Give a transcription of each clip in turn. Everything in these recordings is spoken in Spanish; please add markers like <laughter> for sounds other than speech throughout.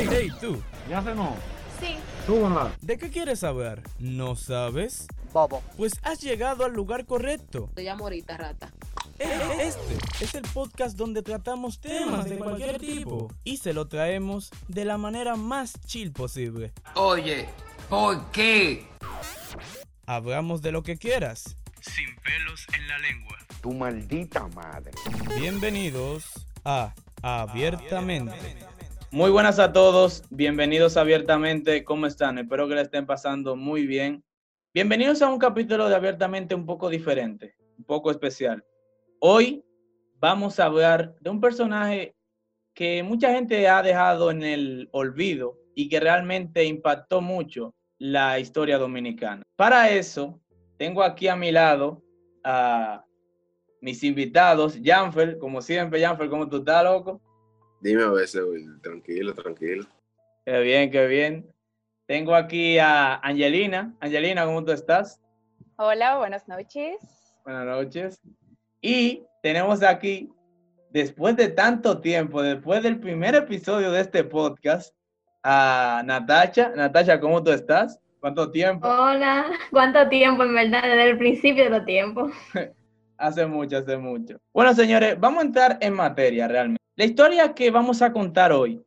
Hey, hey, tú. ¿Ya no? Sí. Súbanla. ¿De qué quieres saber? ¿No sabes? Bobo. Pues has llegado al lugar correcto. Te llamo ahorita, rata. E- Este es el podcast donde tratamos temas de cualquier tipo y se lo traemos de la manera más chill posible. Oye, ¿por qué? Hablamos de lo que quieras, sin pelos en la lengua. Tu maldita madre. Bienvenidos a Abiertamente. Muy buenas a todos, bienvenidos abiertamente, ¿cómo están? Espero que le estén pasando muy bien. Bienvenidos a un capítulo de abiertamente un poco diferente, un poco especial. Hoy vamos a hablar de un personaje que mucha gente ha dejado en el olvido y que realmente impactó mucho la historia dominicana. Para eso, tengo aquí a mi lado a mis invitados, Janfer, como siempre, Janfer, ¿cómo tú estás, loco? Dime a veces, güey, tranquilo, tranquilo. Qué bien, qué bien. Tengo aquí a Angelina. Angelina, ¿cómo tú estás? Hola, buenas noches. Buenas noches. Y tenemos aquí, después de tanto tiempo, después del primer episodio de este podcast, a Natacha. Natacha, ¿cómo tú estás? ¿Cuánto tiempo? Hola, ¿cuánto tiempo en verdad? Desde el principio de los tiempos. <laughs> Hace mucho, hace mucho. Bueno, señores, vamos a entrar en materia realmente. La historia que vamos a contar hoy,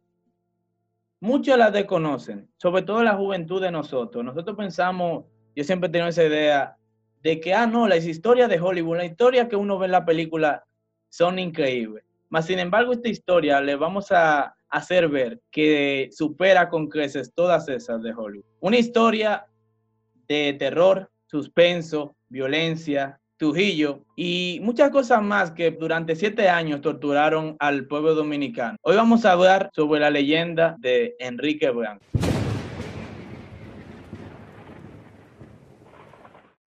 muchos la desconocen, sobre todo la juventud de nosotros. Nosotros pensamos, yo siempre he esa idea de que, ah, no, las historias de Hollywood, las historias que uno ve en la película son increíbles. Mas, sin embargo, esta historia le vamos a hacer ver que supera con creces todas esas de Hollywood. Una historia de terror, suspenso, violencia, Trujillo y muchas cosas más que durante siete años torturaron al pueblo dominicano. Hoy vamos a hablar sobre la leyenda de Enrique Blanco.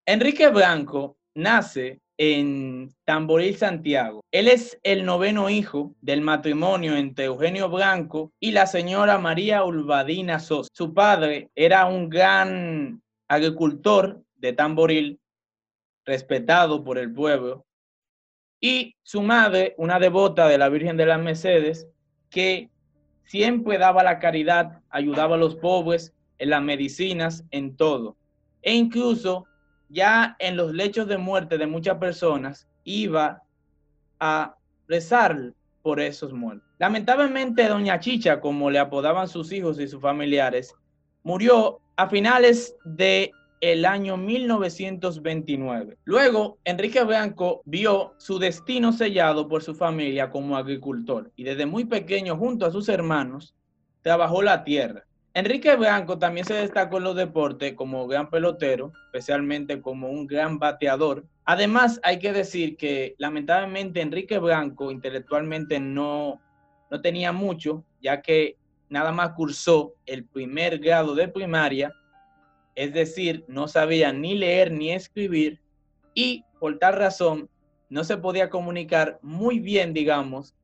Enrique Blanco nace en Tamboril, Santiago. Él es el noveno hijo del matrimonio entre Eugenio Blanco y la señora María Ulvadina Sosa. Su padre era un gran agricultor de Tamboril respetado por el pueblo, y su madre, una devota de la Virgen de las Mercedes, que siempre daba la caridad, ayudaba a los pobres en las medicinas, en todo. E incluso ya en los lechos de muerte de muchas personas iba a rezar por esos muertos. Lamentablemente, doña Chicha, como le apodaban sus hijos y sus familiares, murió a finales de el año 1929. Luego, Enrique Blanco vio su destino sellado por su familia como agricultor y desde muy pequeño, junto a sus hermanos, trabajó la tierra. Enrique Blanco también se destacó en los deportes como gran pelotero, especialmente como un gran bateador. Además, hay que decir que lamentablemente Enrique Blanco intelectualmente no, no tenía mucho, ya que nada más cursó el primer grado de primaria es decir, no sabía ni leer ni escribir y por tal razón no se podía comunicar muy bien, digamos,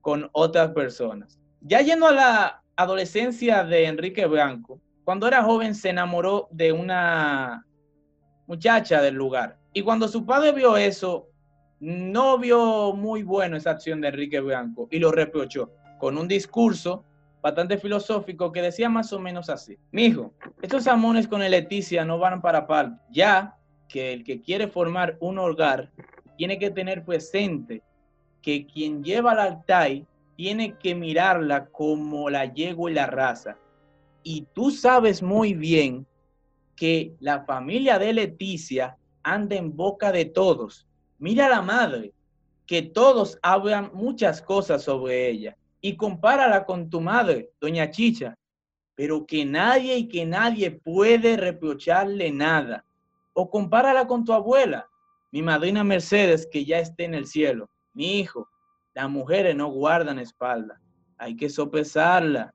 con otras personas. Ya yendo a la adolescencia de Enrique Blanco, cuando era joven se enamoró de una muchacha del lugar. Y cuando su padre vio eso, no vio muy bueno esa acción de Enrique Blanco y lo reprochó con un discurso bastante filosófico que decía más o menos así. Mijo, estos amores con el Leticia no van para parte, ya que el que quiere formar un hogar tiene que tener presente que quien lleva la altai tiene que mirarla como la yegua y la raza. Y tú sabes muy bien que la familia de Leticia anda en boca de todos. Mira la madre, que todos hablan muchas cosas sobre ella y compárala con tu madre, doña Chicha, pero que nadie y que nadie puede reprocharle nada. O compárala con tu abuela, mi madrina Mercedes, que ya esté en el cielo. Mi hijo, las mujeres no guardan espalda, hay que sopesarla.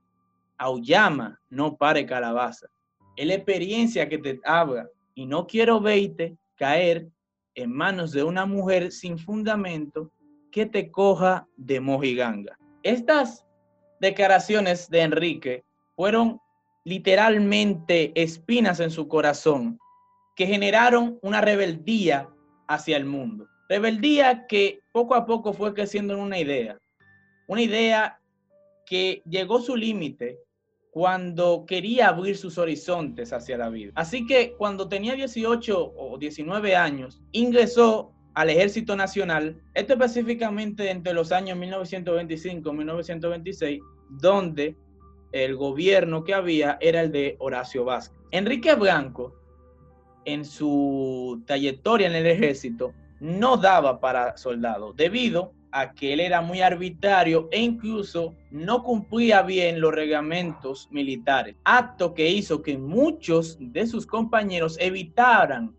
Aullama, no pare calabaza. Es la experiencia que te habla y no quiero verte caer en manos de una mujer sin fundamento que te coja de mojiganga. Estas declaraciones de Enrique fueron literalmente espinas en su corazón que generaron una rebeldía hacia el mundo. Rebeldía que poco a poco fue creciendo en una idea. Una idea que llegó su límite cuando quería abrir sus horizontes hacia la vida. Así que cuando tenía 18 o 19 años, ingresó al Ejército Nacional, esto específicamente entre los años 1925 y 1926, donde el gobierno que había era el de Horacio Vázquez. Enrique Blanco, en su trayectoria en el ejército, no daba para soldado, debido a que él era muy arbitrario e incluso no cumplía bien los reglamentos militares, acto que hizo que muchos de sus compañeros evitaran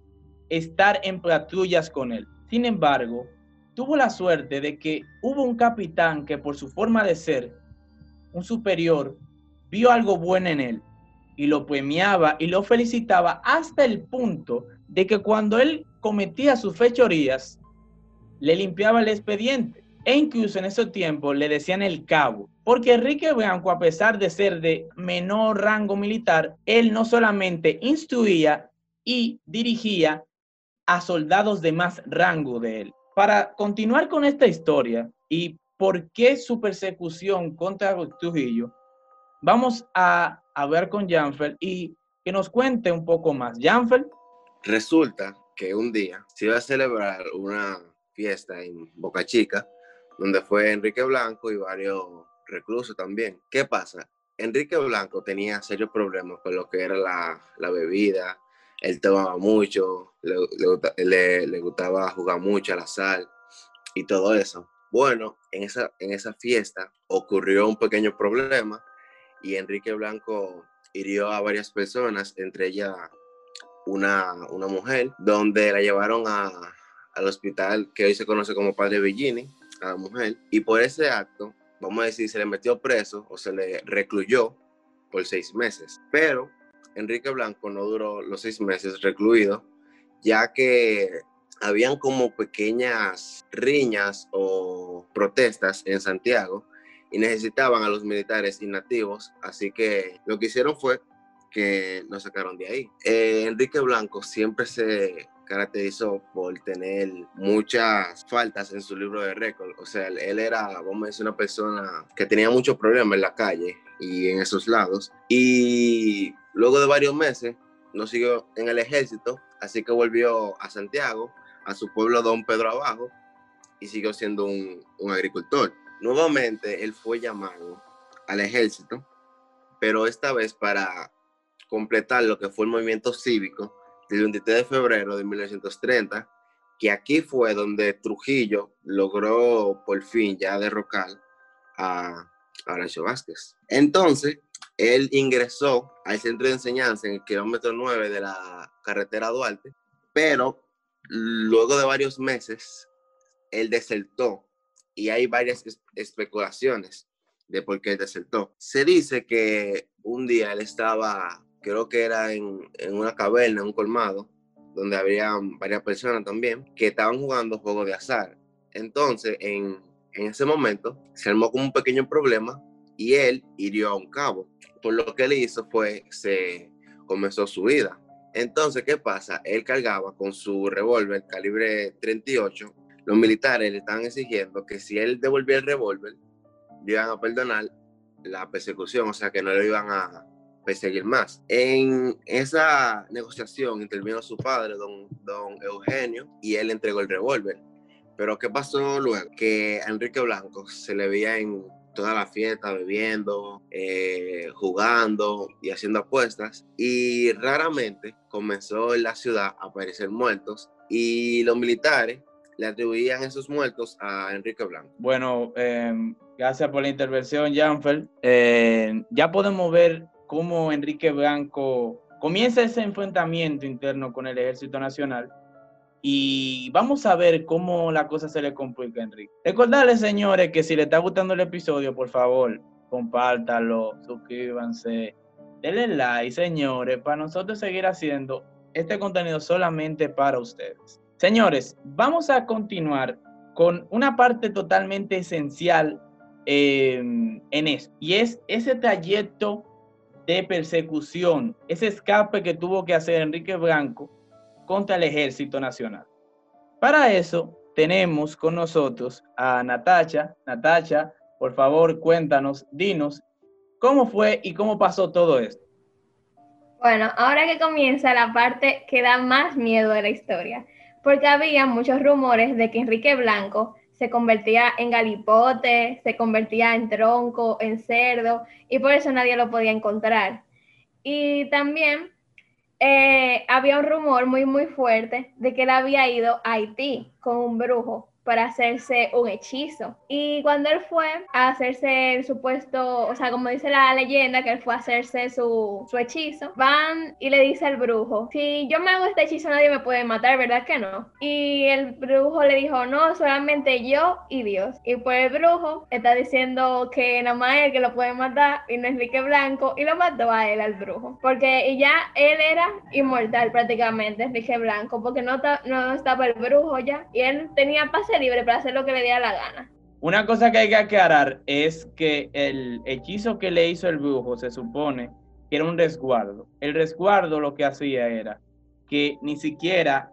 estar en patrullas con él. Sin embargo, tuvo la suerte de que hubo un capitán que por su forma de ser, un superior, vio algo bueno en él y lo premiaba y lo felicitaba hasta el punto de que cuando él cometía sus fechorías, le limpiaba el expediente. E incluso en ese tiempo le decían el cabo, porque Enrique Blanco, a pesar de ser de menor rango militar, él no solamente instruía y dirigía a soldados de más rango de él. Para continuar con esta historia y por qué su persecución contra Trujillo, vamos a hablar con Janfel y que nos cuente un poco más. Janfel. Resulta que un día se iba a celebrar una fiesta en Boca Chica donde fue Enrique Blanco y varios reclusos también. ¿Qué pasa? Enrique Blanco tenía serios problemas con lo que era la, la bebida, él tomaba mucho, le, le, le, gustaba jugar mucho a la sal y todo eso. Bueno, en esa, en esa fiesta ocurrió un pequeño problema y Enrique Blanco hirió a varias personas, entre ellas una, una mujer, donde la llevaron a, al hospital que hoy se conoce como Padre Villini a la mujer y por ese acto, vamos a decir, se le metió preso o se le recluyó por seis meses. Pero Enrique Blanco no duró los seis meses recluido, ya que habían como pequeñas riñas o protestas en Santiago y necesitaban a los militares inactivos, así que lo que hicieron fue que nos sacaron de ahí. Eh, Enrique Blanco siempre se caracterizó por tener muchas faltas en su libro de récord. O sea, él era, vamos a decir, una persona que tenía muchos problemas en la calle y en esos lados. Y luego de varios meses, no siguió en el ejército, así que volvió a Santiago, a su pueblo Don Pedro Abajo, y siguió siendo un, agricultor. Nuevamente, él fue llamado al ejército, pero esta vez para completar lo que fue el movimiento cívico del 23 de febrero de 1930, que aquí fue donde Trujillo logró por fin ya derrocar a, Horacio Vázquez. Entonces, él ingresó al centro de enseñanza en el kilómetro 9 de la carretera Duarte, pero luego de varios meses, él desertó y hay varias especulaciones de por qué desertó. Se dice que un día él estaba creo que era en, una caverna, un colmado, donde había varias personas también que estaban jugando juegos de azar. Entonces, en, ese momento, se armó como un pequeño problema y él hirió a un cabo. Por lo que él hizo fue, se comenzó su vida. Entonces, ¿qué pasa? Él cargaba con su revólver calibre 38. Los militares le estaban exigiendo que si él devolvía el revólver, iban a perdonar la persecución, o sea, que no lo iban a, perseguir más. En esa negociación intervino su padre, don, don Eugenio, y él entregó el revólver. Pero ¿qué pasó luego? Que a Enrique Blanco se le veía en toda la fiesta bebiendo, eh, jugando y haciendo apuestas. Y raramente comenzó en la ciudad a aparecer muertos y los militares le atribuían esos muertos a Enrique Blanco. Bueno, em, gracias por la intervención, Janfer. Eh, ya podemos ver cómo Enrique Blanco comienza ese enfrentamiento interno con el Ejército Nacional y vamos a ver cómo la cosa se le complica Enrique. Recordarles, señores, que si les está gustando el episodio, por favor, compártanlo, suscríbanse, denle like, señores, para nosotros seguir haciendo este contenido solamente para ustedes. Señores, vamos a continuar con una parte totalmente esencial eh, en esto, y es ese trayecto de persecución, ese escape que tuvo que hacer Enrique Blanco contra el Ejército Nacional. Para eso tenemos con nosotros a Natacha. Natacha, por favor, cuéntanos, dinos ¿Cómo fue y cómo pasó todo esto? Bueno, ahora que comienza la parte que da más miedo de la historia, porque había muchos rumores de que Enrique Blanco se convertía en galipote, se convertía en tronco, en cerdo, y por eso nadie lo podía encontrar. Y también eh, había un rumor muy, muy fuerte de que él había ido a Haití con un brujo para hacerse un hechizo. Y cuando él fue a hacerse el supuesto, o sea, como dice la leyenda, que él fue a hacerse su, su hechizo, van y le dice al brujo, si yo me hago este hechizo nadie me puede matar, ¿verdad que no? Y el brujo le dijo, no, solamente yo y Dios. Y pues el brujo está diciendo que nada más él que lo puede matar y no Enrique Blanco y lo mató a él, al brujo. Porque ya él era inmortal prácticamente, Enrique Blanco, porque no, no estaba el brujo ya y él tenía pase libre para hacer lo que le diera la gana. Una cosa que hay que aclarar es que el hechizo que le hizo el brujo se supone que era un resguardo. El resguardo lo que hacía era que ni siquiera,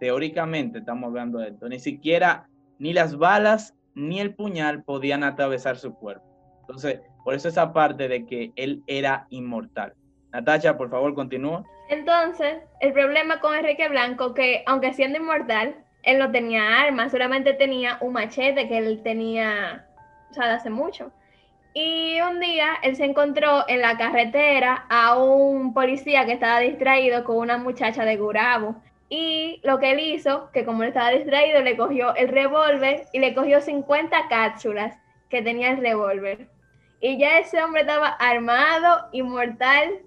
teóricamente estamos hablando de esto, ni siquiera ni las balas ni el puñal podían atravesar su cuerpo. Entonces, por eso esa parte de que él era inmortal. Natacha, por favor, continúa. Entonces, el problema con Enrique Blanco, que aunque siendo inmortal, él no tenía armas, solamente tenía un machete que él tenía, o sea, de hace mucho. Y un día él se encontró en la carretera a un policía que estaba distraído con una muchacha de Gurabo. Y lo que él hizo, que como él estaba distraído, le cogió el revólver y le cogió 50 cápsulas que tenía el revólver. Y ya ese hombre estaba armado, inmortal,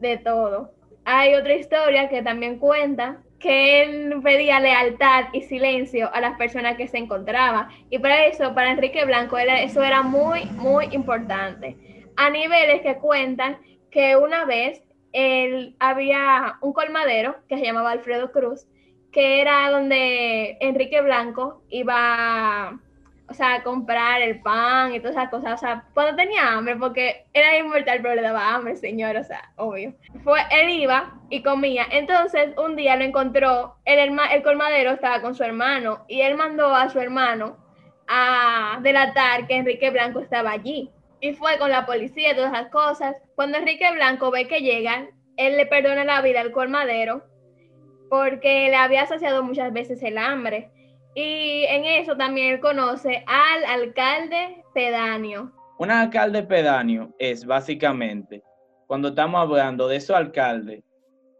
de todo. Hay otra historia que también cuenta que él pedía lealtad y silencio a las personas que se encontraban. Y para eso, para Enrique Blanco, eso era muy, muy importante. A niveles que cuentan que una vez él había un colmadero que se llamaba Alfredo Cruz, que era donde Enrique Blanco iba o sea, comprar el pan y todas esas cosas, o sea, cuando tenía hambre, porque era inmortal, pero le daba hambre, señor, o sea, obvio. Fue, él iba y comía, entonces un día lo encontró, el, el colmadero estaba con su hermano, y él mandó a su hermano a delatar que Enrique Blanco estaba allí, y fue con la policía y todas esas cosas. Cuando Enrique Blanco ve que llegan, él le perdona la vida al colmadero, porque le había saciado muchas veces el hambre y en eso también conoce al alcalde pedáneo. Un alcalde pedáneo es básicamente, cuando estamos hablando de esos alcaldes,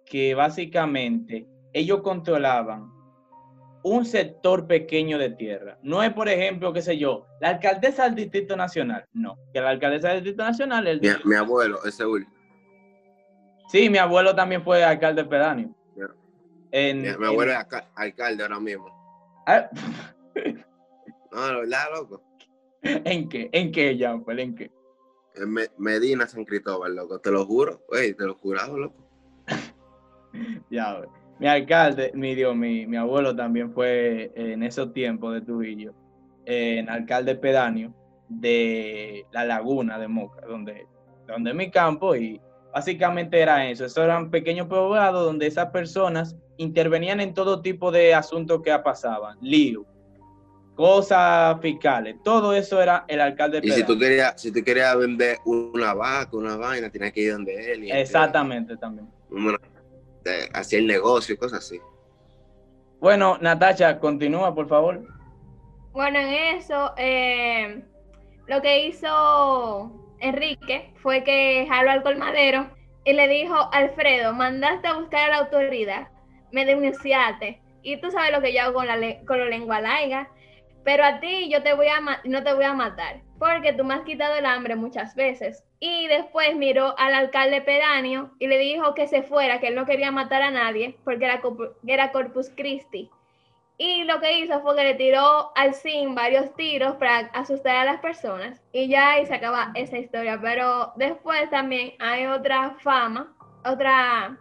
que básicamente ellos controlaban un sector pequeño de tierra. No es, por ejemplo, qué sé yo, la alcaldesa del Distrito Nacional. No, que la alcaldesa del Distrito Nacional es... Mi, mi, abuelo, ese Will. Sí, mi abuelo también fue alcalde pedáneo. mi, abuelo es alcalde ahora mismo. Ah. No, verdad, loco. <laughs> ¿En qué? ¿En qué, Jean? ¿En qué? En Medina, San Cristóbal, loco. Te lo juro, güey, te lo jurado, loco. <laughs> ya, Mi alcalde, mi Dios, mi, mi abuelo también fue en esos tiempos de Trujillo, en alcalde pedáneo de la laguna de Moca, donde, donde es mi campo, y básicamente era eso. Esos eran pequeños poblados donde esas personas intervenían en todo tipo de asuntos que pasaban, lío, cosas fiscales, todo eso era el alcalde. Y si tú querías, si tú querías vender una vaca, una vaina, tenías que ir donde él. Exactamente, también. Hacía el negocio y cosas así. Bueno, Natacha, continúa, por favor. Bueno, en eso, eh, lo que hizo Enrique fue que jaló al colmadero y le dijo, Alfredo, mandaste a buscar a la autoridad me denunciaste. Y tú sabes lo que yo hago con la, con la lengua laiga. Pero a ti yo te voy a no te voy a matar, porque tú me has quitado el hambre muchas veces. Y después miró al alcalde pedáneo y le dijo que se fuera, que él no quería matar a nadie, porque era, era Corpus Christi. Y lo que hizo fue que le tiró al sim varios tiros para asustar a las personas. Y ya ahí se acaba esa historia. Pero después también hay otra fama, otra,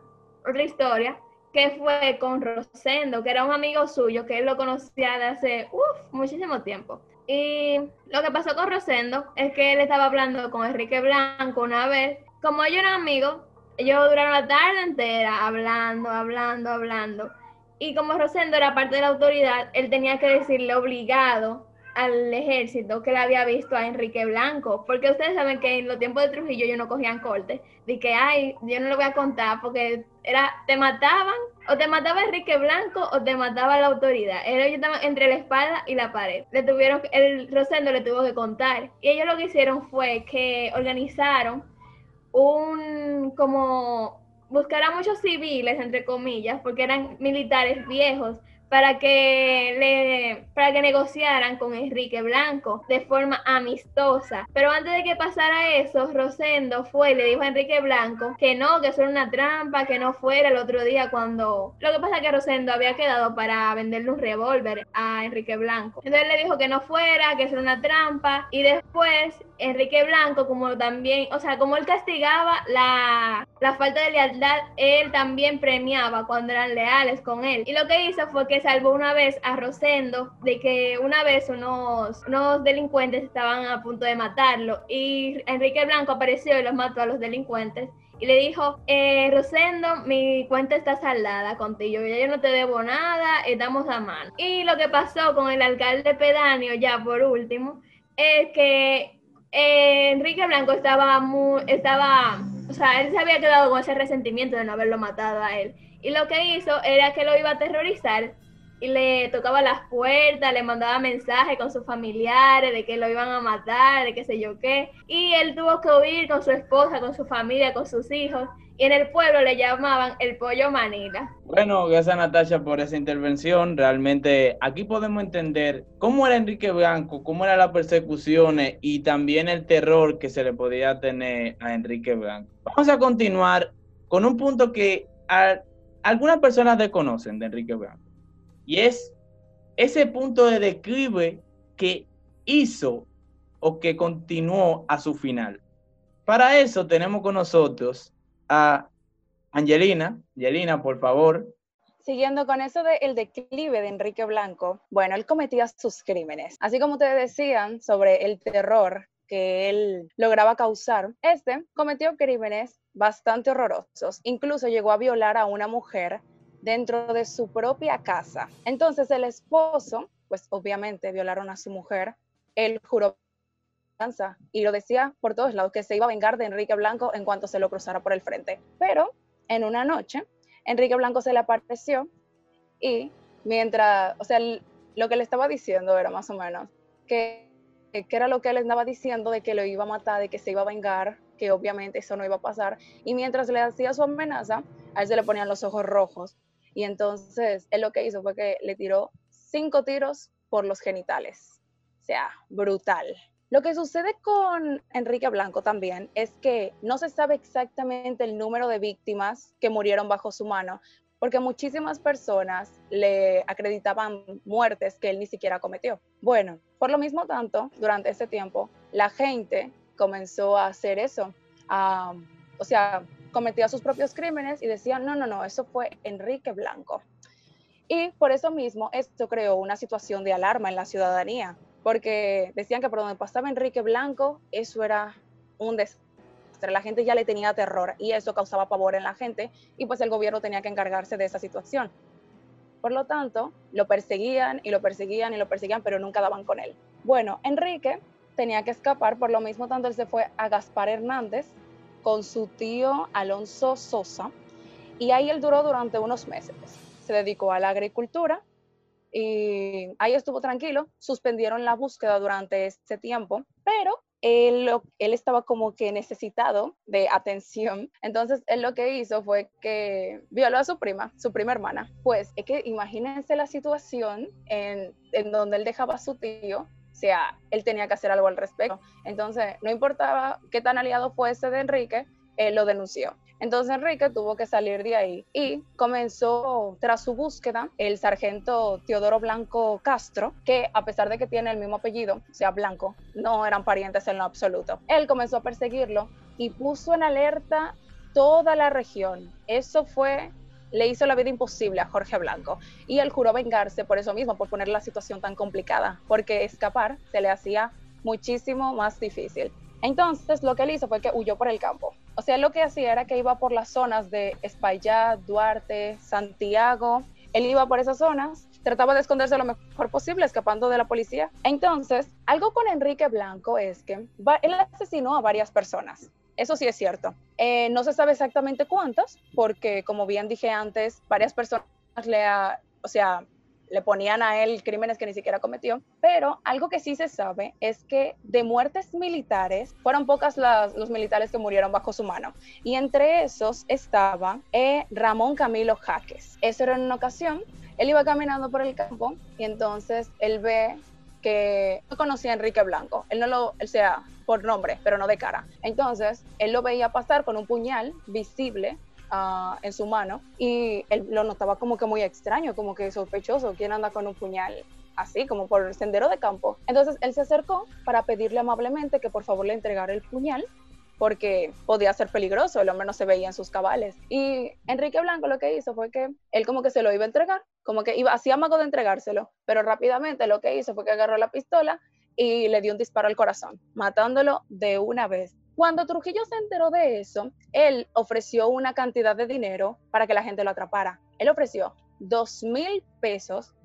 otra historia, que fue con Rosendo, que era un amigo suyo, que él lo conocía de hace muchísimo tiempo. Y lo que pasó con Rosendo es que él estaba hablando con Enrique Blanco una vez. Como ellos eran amigos, ellos duraron la tarde entera hablando, hablando, hablando. Y como Rosendo era parte de la autoridad, él tenía que decirle obligado al ejército que le había visto a Enrique Blanco, porque ustedes saben que en los tiempos de Trujillo yo no cogían corte, de que, ay, yo no lo voy a contar porque era, te mataban, o te mataba Enrique Blanco o te mataba la autoridad. Ellos estaban entre la espada y la pared. Le tuvieron, el Rosendo le tuvo que contar. Y ellos lo que hicieron fue que organizaron un, como, buscar a muchos civiles, entre comillas, porque eran militares viejos, para que le para que negociaran con Enrique Blanco de forma amistosa. Pero antes de que pasara eso, Rosendo fue y le dijo a Enrique Blanco que no, que eso era una trampa, que no fuera el otro día cuando lo que pasa es que Rosendo había quedado para venderle un revólver a Enrique Blanco. Entonces le dijo que no fuera, que eso era una trampa y después Enrique Blanco, como también, o sea, como él castigaba la, la, falta de lealtad, él también premiaba cuando eran leales con él. Y lo que hizo fue que salvó una vez a Rosendo de que una vez unos, unos delincuentes estaban a punto de matarlo y Enrique Blanco apareció y los mató a los delincuentes. Y le dijo, eh, Rosendo, mi cuenta está saldada contigo, ya yo no te debo nada, estamos a mano. Y lo que pasó con el alcalde pedáneo, ya por último, es que eh, Enrique Blanco estaba muy, estaba, o sea, él se había quedado con ese resentimiento de no haberlo matado a él. Y lo que hizo era que lo iba a aterrorizar le tocaba las puertas, le mandaba mensajes con sus familiares de que lo iban a matar, de qué sé yo qué. Y él tuvo que huir con su esposa, con su familia, con sus hijos y en el pueblo le llamaban el pollo manila. Bueno, gracias Natasha por esa intervención. Realmente aquí podemos entender cómo era Enrique Blanco, cómo eran las persecuciones y también el terror que se le podía tener a Enrique Blanco. Vamos a continuar con un punto que algunas personas desconocen de Enrique Blanco y es ese punto de declive que hizo o que continuó a su final. Para eso tenemos con nosotros a Angelina. Angelina, por favor. Siguiendo con eso del declive de Enrique Blanco, bueno, él cometía sus crímenes. Así como ustedes decían sobre el terror que él lograba causar, este cometió crímenes bastante horrorosos. Incluso llegó a violar a una mujer dentro de su propia casa. Entonces el esposo, pues obviamente violaron a su mujer, él juró y lo decía por todos lados que se iba a vengar de Enrique Blanco en cuanto se lo cruzara por el frente. Pero en una noche, Enrique Blanco se le apareció y mientras, o sea, lo que le estaba diciendo era más o menos que, que era lo que él estaba diciendo de que lo iba a matar, de que se iba a vengar, que obviamente eso no iba a pasar. Y mientras le hacía su amenaza, a él se le ponían los ojos rojos. Y entonces él lo que hizo fue que le tiró cinco tiros por los genitales. O sea, brutal. Lo que sucede con Enrique Blanco también es que no se sabe exactamente el número de víctimas que murieron bajo su mano, porque muchísimas personas le acreditaban muertes que él ni siquiera cometió. Bueno, por lo mismo tanto, durante ese tiempo, la gente comenzó a hacer eso, o sea, cometía sus propios crímenes y decían, no, no, no, eso fue Enrique Blanco. Y por eso mismo esto creó una situación de alarma en la ciudadanía, porque decían que por donde pasaba Enrique Blanco, eso era un desastre. La gente ya le tenía terror y eso causaba pavor en la gente y pues el gobierno tenía que encargarse de esa situación. Por lo tanto, lo perseguían y lo perseguían y lo perseguían, pero nunca daban con él. Bueno, Enrique tenía que escapar, por lo mismo tanto él se fue a Gaspar Hernández con su tío Alonso Sosa y ahí él duró durante unos meses. Se dedicó a la agricultura y ahí estuvo tranquilo, suspendieron la búsqueda durante ese tiempo, pero él, él estaba como que necesitado de atención. Entonces, él lo que hizo fue que violó a su prima, su prima hermana. Pues es que imagínense la situación en, en donde él dejaba a su tío o sea, él tenía que hacer algo al respecto. Entonces, no importaba qué tan aliado fuese de Enrique, él lo denunció. Entonces Enrique tuvo que salir de ahí y comenzó tras su búsqueda el sargento Teodoro Blanco Castro, que a pesar de que tiene el mismo apellido, sea Blanco, no eran parientes en lo absoluto. Él comenzó a perseguirlo y puso en alerta toda la región. Eso fue le hizo la vida imposible a Jorge Blanco y él juró vengarse por eso mismo, por poner la situación tan complicada, porque escapar se le hacía muchísimo más difícil. Entonces lo que él hizo fue que huyó por el campo. O sea, lo que hacía era que iba por las zonas de Espaillat, Duarte, Santiago, él iba por esas zonas, trataba de esconderse lo mejor posible, escapando de la policía. Entonces, algo con Enrique Blanco es que él asesinó a varias personas. Eso sí es cierto. Eh, no se sabe exactamente cuántas, porque como bien dije antes, varias personas le, o sea, le ponían a él crímenes que ni siquiera cometió, pero algo que sí se sabe es que de muertes militares fueron pocas los militares que murieron bajo su mano y entre esos estaba eh, Ramón Camilo Jaques. Eso era en una ocasión, él iba caminando por el campo y entonces él ve que no conocía a Enrique Blanco, él no lo, o sea, por nombre, pero no de cara. Entonces, él lo veía pasar con un puñal visible Ah, en su mano y él lo notaba como que muy extraño, como que sospechoso, ¿quién anda con un puñal? así como por el sendero de campo. Entonces él se acercó para pedirle amablemente que por favor le entregara el puñal porque podía ser peligroso, el hombre no se veía en sus cabales. Y Enrique Blanco lo que hizo fue que él como que se lo iba a entregar, como que iba, hacía amago de entregárselo, pero rápidamente lo que hizo fue que agarró la pistola y le dio un disparo al corazón, matándolo de una vez. Cuando Trujillo se enteró de eso, él ofreció una cantidad de dinero para que la gente lo atrapara. Él ofreció dos mil pesos,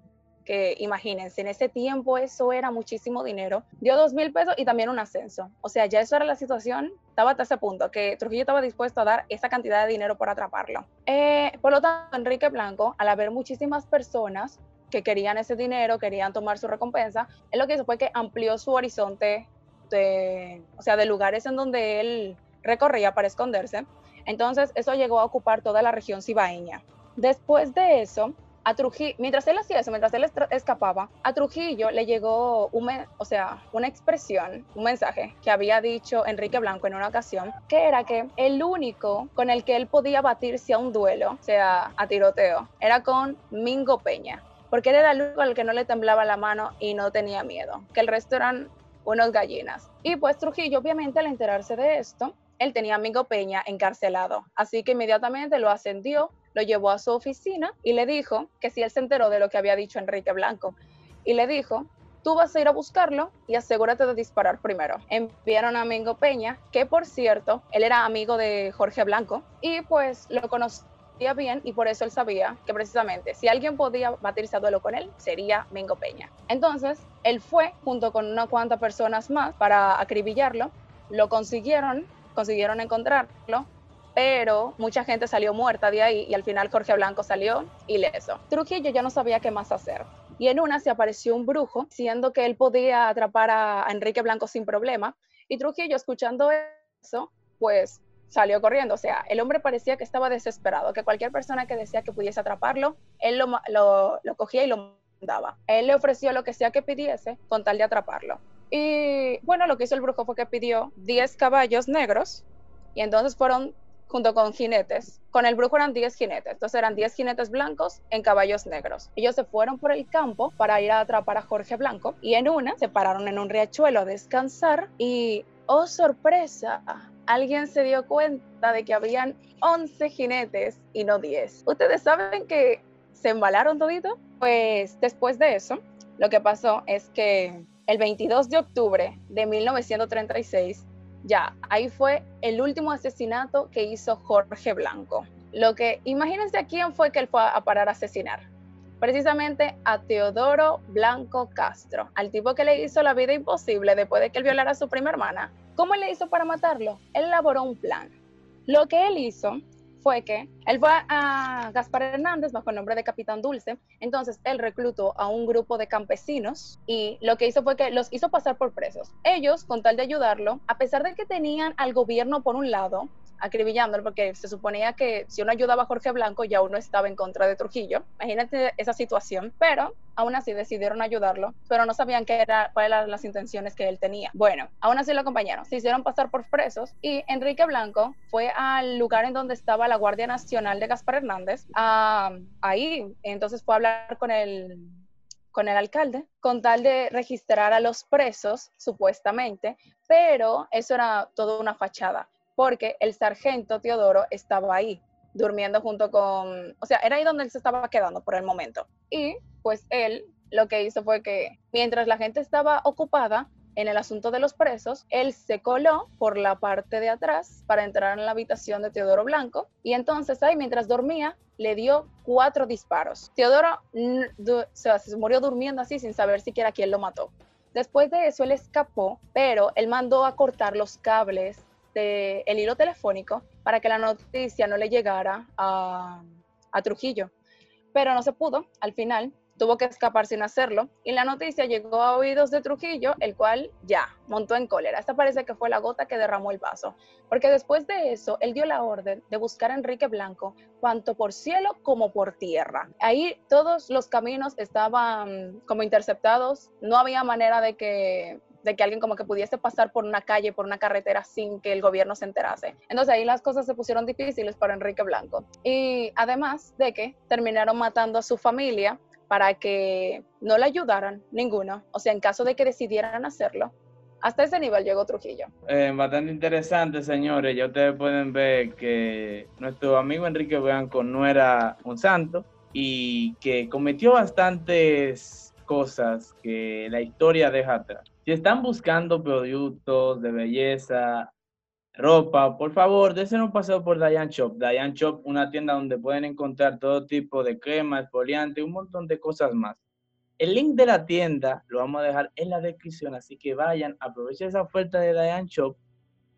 que imagínense, en ese tiempo eso era muchísimo dinero. Dio dos mil pesos y también un ascenso. O sea, ya eso era la situación, estaba hasta ese punto, que Trujillo estaba dispuesto a dar esa cantidad de dinero por atraparlo. Eh, por lo tanto, Enrique Blanco, al haber muchísimas personas que querían ese dinero, querían tomar su recompensa, él lo que hizo fue que amplió su horizonte de, o sea, de lugares en donde él recorría para esconderse. Entonces, eso llegó a ocupar toda la región cibaeña. Después de eso, a Trujillo, mientras él hacía eso, mientras él escapaba, a Trujillo le llegó una, o sea, una expresión, un mensaje que había dicho Enrique Blanco en una ocasión, que era que el único con el que él podía batirse a un duelo, o sea, a tiroteo, era con Mingo Peña, porque era el único al que no le temblaba la mano y no tenía miedo, que el resto eran unos gallinas. Y pues Trujillo, obviamente, al enterarse de esto, él tenía a Mingo Peña encarcelado. Así que inmediatamente lo ascendió, lo llevó a su oficina y le dijo que si él se enteró de lo que había dicho Enrique Blanco. Y le dijo, tú vas a ir a buscarlo y asegúrate de disparar primero. Enviaron a Mingo Peña, que por cierto, él era amigo de Jorge Blanco y pues lo conoció bien y por eso él sabía que precisamente si alguien podía batirse a duelo con él, sería Mingo Peña. Entonces, él fue junto con unas cuantas personas más para acribillarlo, lo consiguieron, consiguieron encontrarlo, pero mucha gente salió muerta de ahí y al final Jorge Blanco salió ileso. Trujillo ya no sabía qué más hacer. Y en una se apareció un brujo, siendo que él podía atrapar a Enrique Blanco sin problema. Y Trujillo, escuchando eso, pues salió corriendo. O sea, el hombre parecía que estaba desesperado, que cualquier persona que decía que pudiese atraparlo, él lo, lo, lo cogía y lo mandaba. Él le ofreció lo que sea que pidiese con tal de atraparlo. Y bueno, lo que hizo el brujo fue que pidió 10 caballos negros y entonces fueron junto con jinetes. Con el brujo eran 10 jinetes, entonces eran 10 jinetes blancos en caballos negros. Ellos se fueron por el campo para ir a atrapar a Jorge Blanco y en una se pararon en un riachuelo a descansar y, oh sorpresa, alguien se dio cuenta de que habían 11 jinetes y no 10. ¿Ustedes saben que se embalaron todito? Pues después de eso, lo que pasó es que el 22 de octubre de 1936, ya, ahí fue el último asesinato que hizo Jorge Blanco. Lo que, imagínense a quién fue que él fue a parar a asesinar. Precisamente a Teodoro Blanco Castro, al tipo que le hizo la vida imposible después de que él violara a su prima hermana ¿Cómo le hizo para matarlo? Él elaboró un plan. Lo que él hizo fue que él fue a Gaspar Hernández bajo el nombre de Capitán Dulce. Entonces él reclutó a un grupo de campesinos y lo que hizo fue que los hizo pasar por presos. Ellos, con tal de ayudarlo, a pesar de que tenían al gobierno por un lado, acribillándolo porque se suponía que si uno ayudaba a Jorge Blanco ya uno estaba en contra de Trujillo. Imagínate esa situación, pero aún así decidieron ayudarlo, pero no sabían qué era, cuáles eran las intenciones que él tenía. Bueno, aún así lo acompañaron, se hicieron pasar por presos y Enrique Blanco fue al lugar en donde estaba la Guardia Nacional de Gaspar Hernández, ahí entonces fue a hablar con el con el alcalde, con tal de registrar a los presos, supuestamente, pero eso era todo una fachada porque el sargento Teodoro estaba ahí, durmiendo junto con, o sea, era ahí donde él se estaba quedando por el momento. Y pues él lo que hizo fue que mientras la gente estaba ocupada, en el asunto de los presos, él se coló por la parte de atrás para entrar en la habitación de Teodoro Blanco y entonces ahí mientras dormía le dio cuatro disparos. Teodoro se murió durmiendo así sin saber siquiera quién lo mató. Después de eso él escapó, pero él mandó a cortar los cables del hilo telefónico para que la noticia no le llegara a, a Trujillo. Pero no se pudo al final tuvo que escapar sin hacerlo y la noticia llegó a oídos de Trujillo, el cual ya montó en cólera. Esta parece que fue la gota que derramó el vaso, porque después de eso él dio la orden de buscar a Enrique Blanco tanto por cielo como por tierra. Ahí todos los caminos estaban como interceptados, no había manera de que de que alguien como que pudiese pasar por una calle, por una carretera sin que el gobierno se enterase. Entonces ahí las cosas se pusieron difíciles para Enrique Blanco. Y además de que terminaron matando a su familia, para que no le ayudaran ninguno, o sea, en caso de que decidieran hacerlo. Hasta ese nivel llegó Trujillo. Eh, bastante interesante, señores. Ya ustedes pueden ver que nuestro amigo Enrique Blanco no era un santo y que cometió bastantes cosas que la historia deja atrás. Si están buscando productos de belleza, ropa, por favor, desen un paseo por Diane Shop. Diane Shop, una tienda donde pueden encontrar todo tipo de cremas, y un montón de cosas más. El link de la tienda lo vamos a dejar en la descripción, así que vayan, aprovechen esa oferta de Diane Shop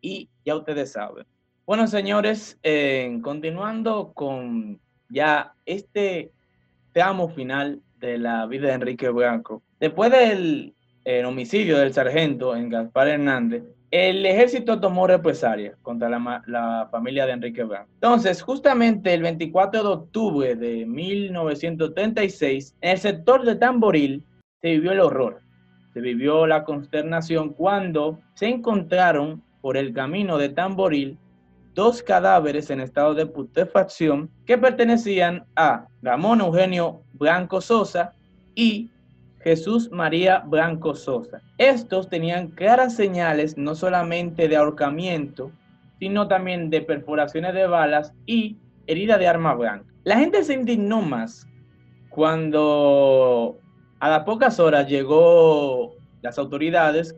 y ya ustedes saben. Bueno, señores, eh, continuando con ya este tramo final de la vida de Enrique Blanco. Después del homicidio del sargento en Gaspar Hernández, el ejército tomó represalia contra la, familia de Enrique Blanco. Entonces, justamente el 24 de octubre de 1936, en el sector de Tamboril se vivió el horror, se vivió la consternación cuando se encontraron por el camino de Tamboril dos cadáveres en estado de putrefacción que pertenecían a Ramón Eugenio Blanco Sosa y Jesús María Blanco Sosa. Estos tenían claras señales no solamente de ahorcamiento, sino también de perforaciones de balas y herida de arma blanca. La gente se indignó más cuando a las pocas horas llegó las autoridades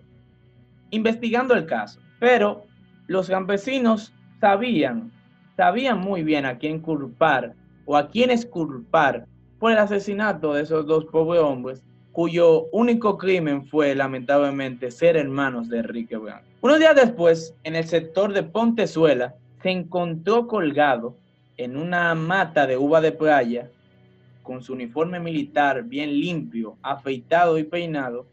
investigando el caso, pero los campesinos sabían, sabían muy bien a quién culpar o a quiénes culpar por el asesinato de esos dos pobres hombres cuyo único crimen fue lamentablemente ser hermanos de Enrique Blanco. Unos días después, en el sector de Pontezuela, se encontró colgado en una mata de uva de playa, con su uniforme militar bien limpio, afeitado y peinado,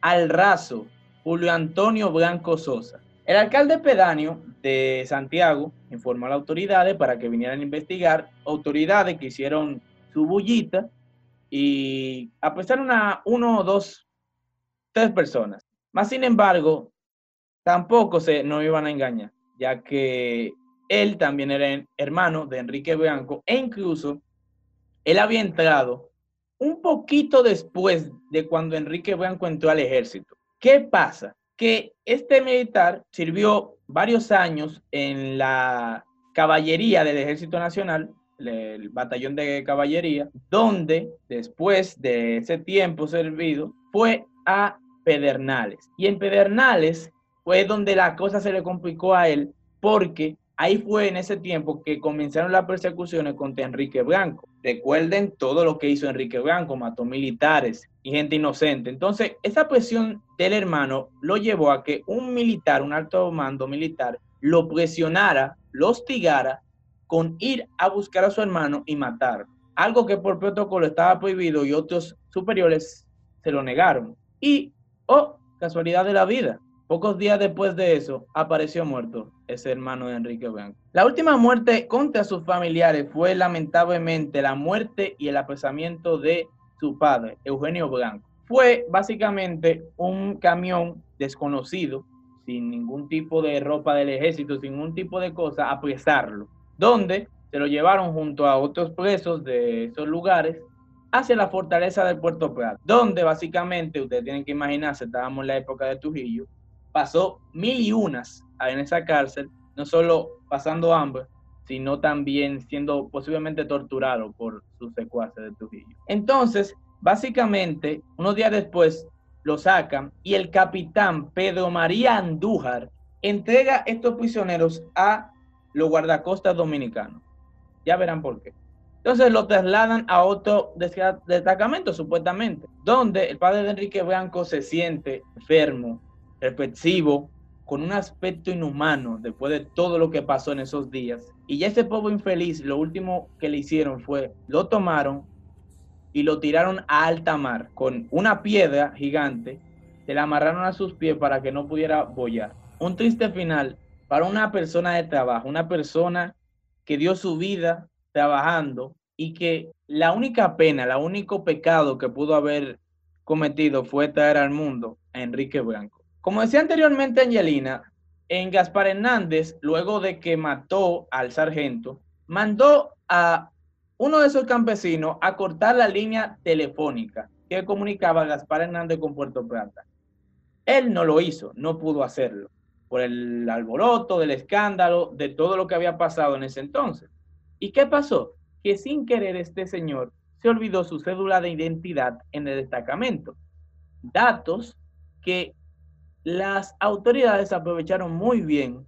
al raso Julio Antonio Blanco Sosa. El alcalde pedáneo de Santiago informó a las autoridades para que vinieran a investigar, autoridades que hicieron su bullita y a pesar de una, uno, dos, tres personas. Más sin embargo, tampoco se no iban a engañar, ya que él también era hermano de Enrique Blanco e incluso él había entrado un poquito después de cuando Enrique Blanco entró al ejército. ¿Qué pasa? Que este militar sirvió varios años en la caballería del Ejército Nacional el batallón de caballería, donde después de ese tiempo servido fue a Pedernales. Y en Pedernales fue donde la cosa se le complicó a él porque ahí fue en ese tiempo que comenzaron las persecuciones contra Enrique Blanco. Recuerden todo lo que hizo Enrique Blanco, mató militares y gente inocente. Entonces, esa presión del hermano lo llevó a que un militar, un alto mando militar, lo presionara, lo hostigara con ir a buscar a su hermano y matar. Algo que por protocolo estaba prohibido y otros superiores se lo negaron. Y, oh, casualidad de la vida, pocos días después de eso apareció muerto ese hermano de Enrique Blanco. La última muerte contra sus familiares fue lamentablemente la muerte y el apresamiento de su padre, Eugenio Blanco. Fue básicamente un camión desconocido, sin ningún tipo de ropa del ejército, sin ningún tipo de cosa, apresarlo donde se lo llevaron junto a otros presos de esos lugares hacia la fortaleza del Puerto Plata, donde básicamente, ustedes tienen que imaginarse, estábamos en la época de Trujillo, pasó mil y unas en esa cárcel, no solo pasando hambre, sino también siendo posiblemente torturado por sus secuaces de Trujillo. Entonces, básicamente, unos días después, lo sacan y el capitán Pedro María Andújar entrega estos prisioneros a los guardacostas dominicanos. Ya verán por qué. Entonces lo trasladan a otro destacamento, supuestamente, donde el padre de Enrique Blanco se siente enfermo, reflexivo, con un aspecto inhumano después de todo lo que pasó en esos días. Y ya ese pobre infeliz, lo último que le hicieron fue, lo tomaron y lo tiraron a alta mar con una piedra gigante, se la amarraron a sus pies para que no pudiera bollar. Un triste final para una persona de trabajo, una persona que dio su vida trabajando y que la única pena, el único pecado que pudo haber cometido fue traer al mundo a Enrique Blanco. Como decía anteriormente Angelina, en Gaspar Hernández, luego de que mató al sargento, mandó a uno de esos campesinos a cortar la línea telefónica que comunicaba a Gaspar Hernández con Puerto Plata. Él no lo hizo, no pudo hacerlo, por el alboroto, del escándalo, de todo lo que había pasado en ese entonces. ¿Y qué pasó? Que sin querer este señor se olvidó su cédula de identidad en el destacamento. Datos que las autoridades aprovecharon muy bien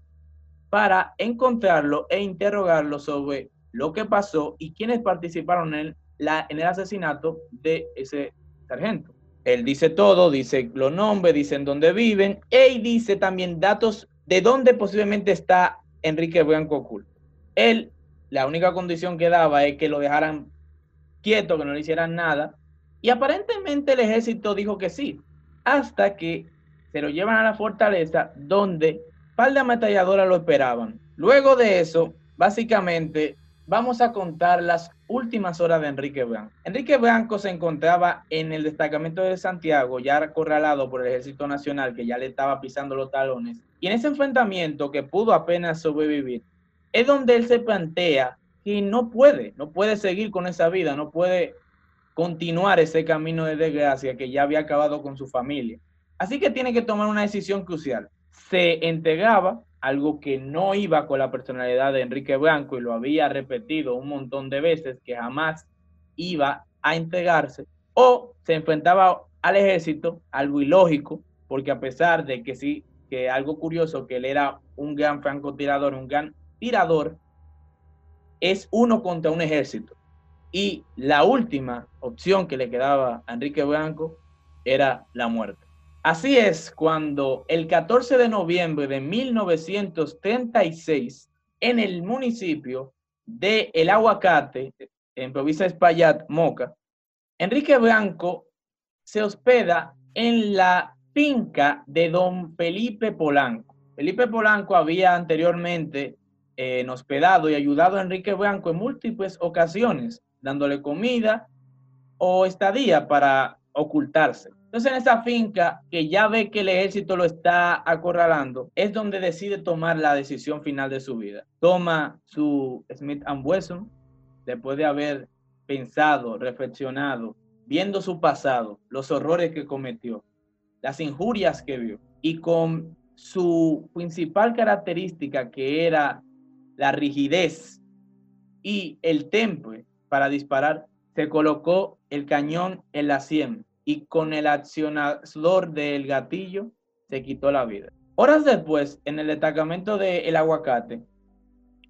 para encontrarlo e interrogarlo sobre lo que pasó y quiénes participaron en, en el asesinato de ese sargento. Él dice todo, dice los nombres, dice en dónde viven y dice también datos de dónde posiblemente está Enrique Blanco oculto. Él la única condición que daba es que lo dejaran quieto, que no le hicieran nada. Y aparentemente el ejército dijo que sí, hasta que se lo llevan a la fortaleza donde par de lo esperaban. Luego de eso, básicamente, vamos a contar las últimas horas de Enrique Blanco. Enrique Blanco se encontraba en el destacamento de Santiago, ya acorralado por el Ejército Nacional, que ya le estaba pisando los talones. Y en ese enfrentamiento, que pudo apenas sobrevivir, es donde él se plantea que no puede, no puede seguir con esa vida, no puede continuar ese camino de desgracia que ya había acabado con su familia. Así que tiene que tomar una decisión crucial. Se entregaba algo que no iba con la personalidad de Enrique Blanco y lo había repetido un montón de veces que jamás iba a entregarse o se enfrentaba al ejército, algo ilógico, porque a pesar de que sí, que algo curioso, que él era un gran francotirador, un gran tirador es uno contra un ejército. Y la última opción que le quedaba a Enrique Blanco era la muerte. Así es cuando el 14 de noviembre de 1936, en el municipio de El Aguacate, en provincia de Espaillat, Moca, Enrique Blanco se hospeda en la finca de don Felipe Polanco. Felipe Polanco había anteriormente en hospedado y ayudado a Enrique Blanco en múltiples ocasiones, dándole comida o estadía para ocultarse. Entonces en esa finca que ya ve que el ejército lo está acorralando, es donde decide tomar la decisión final de su vida. Toma su Smith Wesson después de haber pensado, reflexionado, viendo su pasado, los horrores que cometió, las injurias que vio y con su principal característica que era la rigidez y el temple para disparar, se colocó el cañón en la sien y con el accionador del gatillo se quitó la vida. Horas después, en el destacamento de El Aguacate,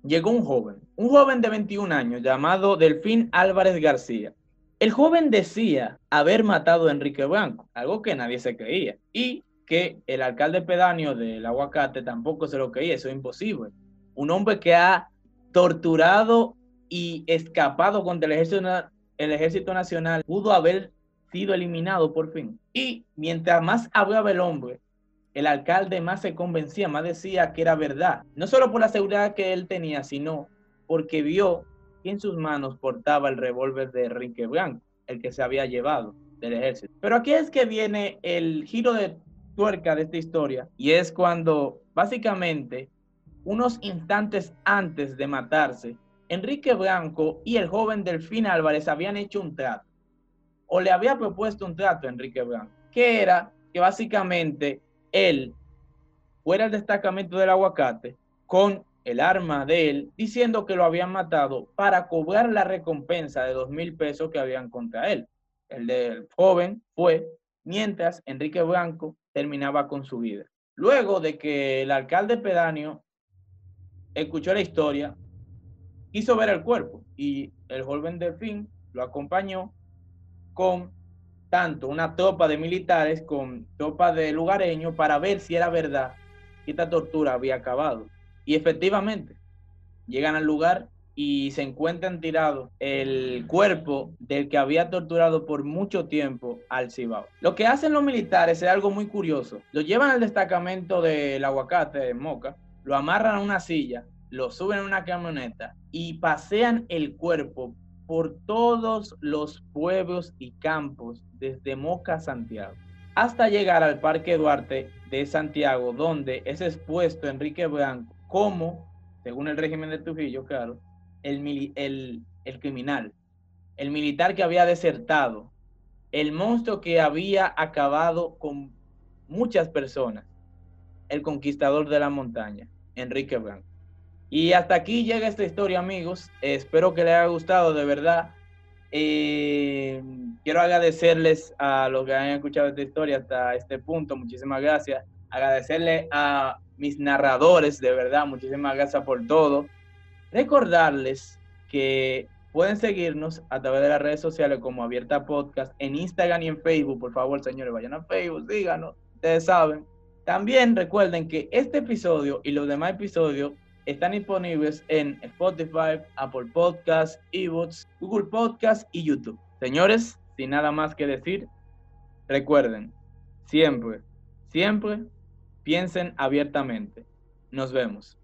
llegó un joven, un joven de 21 años llamado Delfín Álvarez García. El joven decía haber matado a Enrique Blanco, algo que nadie se creía, y que el alcalde pedáneo del Aguacate tampoco se lo creía, eso es imposible un hombre que ha torturado y escapado contra el ejército, el ejército nacional, pudo haber sido eliminado por fin. Y mientras más hablaba el hombre, el alcalde más se convencía, más decía que era verdad. No solo por la seguridad que él tenía, sino porque vio que en sus manos portaba el revólver de Enrique Blanco, el que se había llevado del ejército. Pero aquí es que viene el giro de tuerca de esta historia, y es cuando básicamente unos instantes antes de matarse, Enrique Blanco y el joven Delfín Álvarez habían hecho un trato, o le había propuesto un trato a Enrique Blanco, que era que básicamente él fuera el destacamento del aguacate con el arma de él, diciendo que lo habían matado para cobrar la recompensa de dos mil pesos que habían contra él. El del joven fue, mientras Enrique Blanco terminaba con su vida. Luego de que el alcalde pedáneo escuchó la historia, quiso ver el cuerpo y el joven Delfín lo acompañó con tanto una tropa de militares con tropa de lugareños para ver si era verdad que esta tortura había acabado. Y efectivamente, llegan al lugar y se encuentran tirados el cuerpo del que había torturado por mucho tiempo al Cibao. Lo que hacen los militares es algo muy curioso. Lo llevan al destacamento del aguacate de Moca, lo amarran a una silla, lo suben a una camioneta y pasean el cuerpo por todos los pueblos y campos desde Moca a Santiago, hasta llegar al Parque Duarte de Santiago, donde es expuesto Enrique Blanco como, según el régimen de Trujillo, claro, el, el, el criminal, el militar que había desertado, el monstruo que había acabado con muchas personas, el conquistador de la montaña, Enrique Blanco. Y hasta aquí llega esta historia, amigos. espero que les haya gustado, de verdad. Eh, quiero agradecerles a los que han escuchado esta historia hasta este punto. Muchísimas gracias. Agradecerle a mis narradores, de verdad. Muchísimas gracias por todo. Recordarles que pueden seguirnos a través de las redes sociales como Abierta Podcast en Instagram y en Facebook. Por favor, señores, vayan a Facebook, síganos. Ustedes saben. También recuerden que este episodio y los demás episodios están disponibles en Spotify, Apple Podcasts, eBooks, Google Podcasts y YouTube. Señores, sin nada más que decir, recuerden, siempre, siempre piensen abiertamente. Nos vemos.